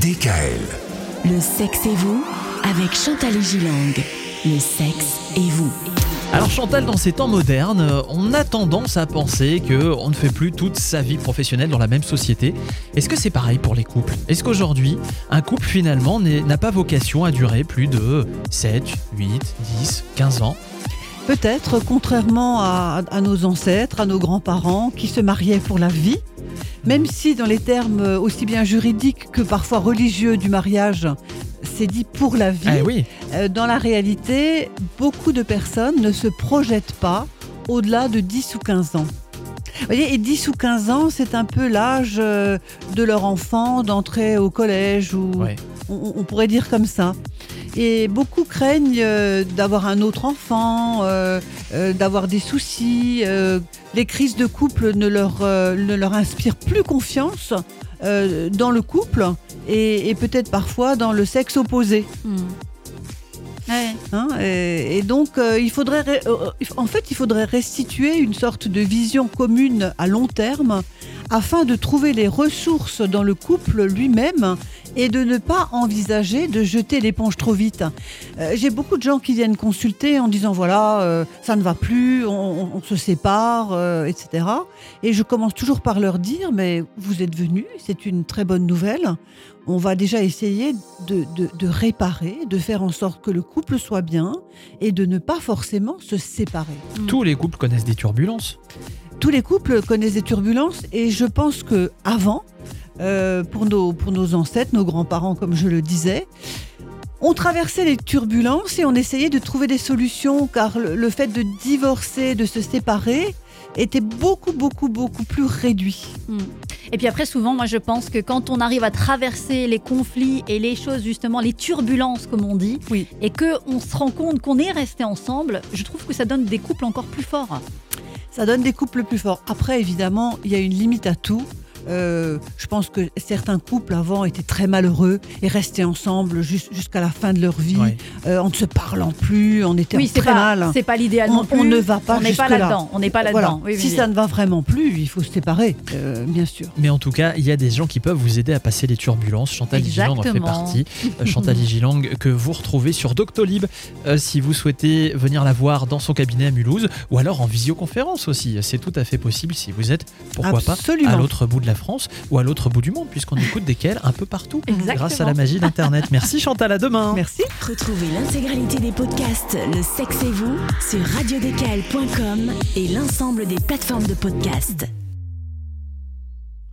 DKL. Le sexe et vous avec Chantal et Gilang. Le sexe et vous. Alors Chantal, dans ces temps modernes, on a tendance à penser que on ne fait plus toute sa vie professionnelle dans la même société. Est-ce que c'est pareil pour les couples? Est-ce qu'aujourd'hui, un couple finalement n'a pas vocation à durer plus de 7, 8, 10, 15 ans? Peut-être, contrairement à, à nos ancêtres, à nos grands-parents qui se mariaient pour la vie, même si dans les termes aussi bien juridiques que parfois religieux du mariage, c'est dit pour la vie, Eh oui, euh, dans la réalité, beaucoup de personnes ne se projettent pas au-delà de 10 ou 15 ans. Vous voyez, et 10 ou 15 ans, c'est un peu l'âge euh, de leur enfant d'entrer au collège ou ouais. on, on pourrait dire comme ça. Et beaucoup craignent euh, d'avoir un autre enfant, euh, euh, d'avoir des soucis. les crises de couple ne leur, ne leur inspirent plus confiance dans le couple et, et peut-être parfois dans le sexe opposé. hein. et, et donc, euh, il faudrait, euh, en fait, il faudrait restituer une sorte de vision commune à long terme afin de trouver les ressources dans le couple lui-même et de ne pas envisager de jeter l'éponge trop vite. Euh, J'ai beaucoup de gens qui viennent consulter en disant voilà, euh, ça ne va plus, on, se sépare, euh, etc. Et je commence toujours par leur dire mais vous êtes venus, c'est une très bonne nouvelle. On va déjà essayer de- de réparer, de faire en sorte que le couple soit bien et de ne pas forcément se séparer. tous les couples connaissent des turbulences. Tous les couples connaissent des turbulences et je pense que avant, euh, pour, nos, pour nos ancêtres, nos grands-parents, comme je le disais, on traversait les turbulences et on essayait de trouver des solutions car le, le fait de divorcer, de se séparer, était beaucoup, beaucoup, beaucoup plus réduit. Mm. Et puis après, souvent, moi, je pense que quand on arrive à traverser les conflits et les choses, justement, les turbulences, comme on dit, Oui. et que on se rend compte qu'on est resté ensemble, je trouve que ça donne des couples encore plus forts. Ça donne des couples plus forts. Après, évidemment, il y a une limite à tout. Euh, je pense que certains couples avant étaient très malheureux et restaient ensemble jus- jusqu'à la fin de leur vie, Ouais. euh, en ne se parlant plus, en étant oui, très pas, mal. c'est pas l'idéal On- on ne va pas On n'est pas là-dedans. On n'est pas Voilà. là-dedans. Oui, oui, si oui. ça ne va vraiment plus, il faut se séparer, euh, bien sûr. Mais en tout cas, il y a des gens qui peuvent vous aider à passer les turbulences. Chantal Gilang en fait partie. Chantal Gilang que vous retrouvez sur Doctolib euh, si vous souhaitez venir la voir dans son cabinet à Mulhouse ou alors en visioconférence aussi. C'est tout à fait possible si vous êtes, pourquoi Absolument. pas, à l'autre bout de la France ou à l'autre bout du monde puisqu'on écoute desquels un peu partout Exactement. grâce à la magie d'Internet. Merci Chantal, à demain. Merci. Retrouvez l'intégralité des podcasts Le sexe et vous sur radiodécal.com et l'ensemble des plateformes de podcasts.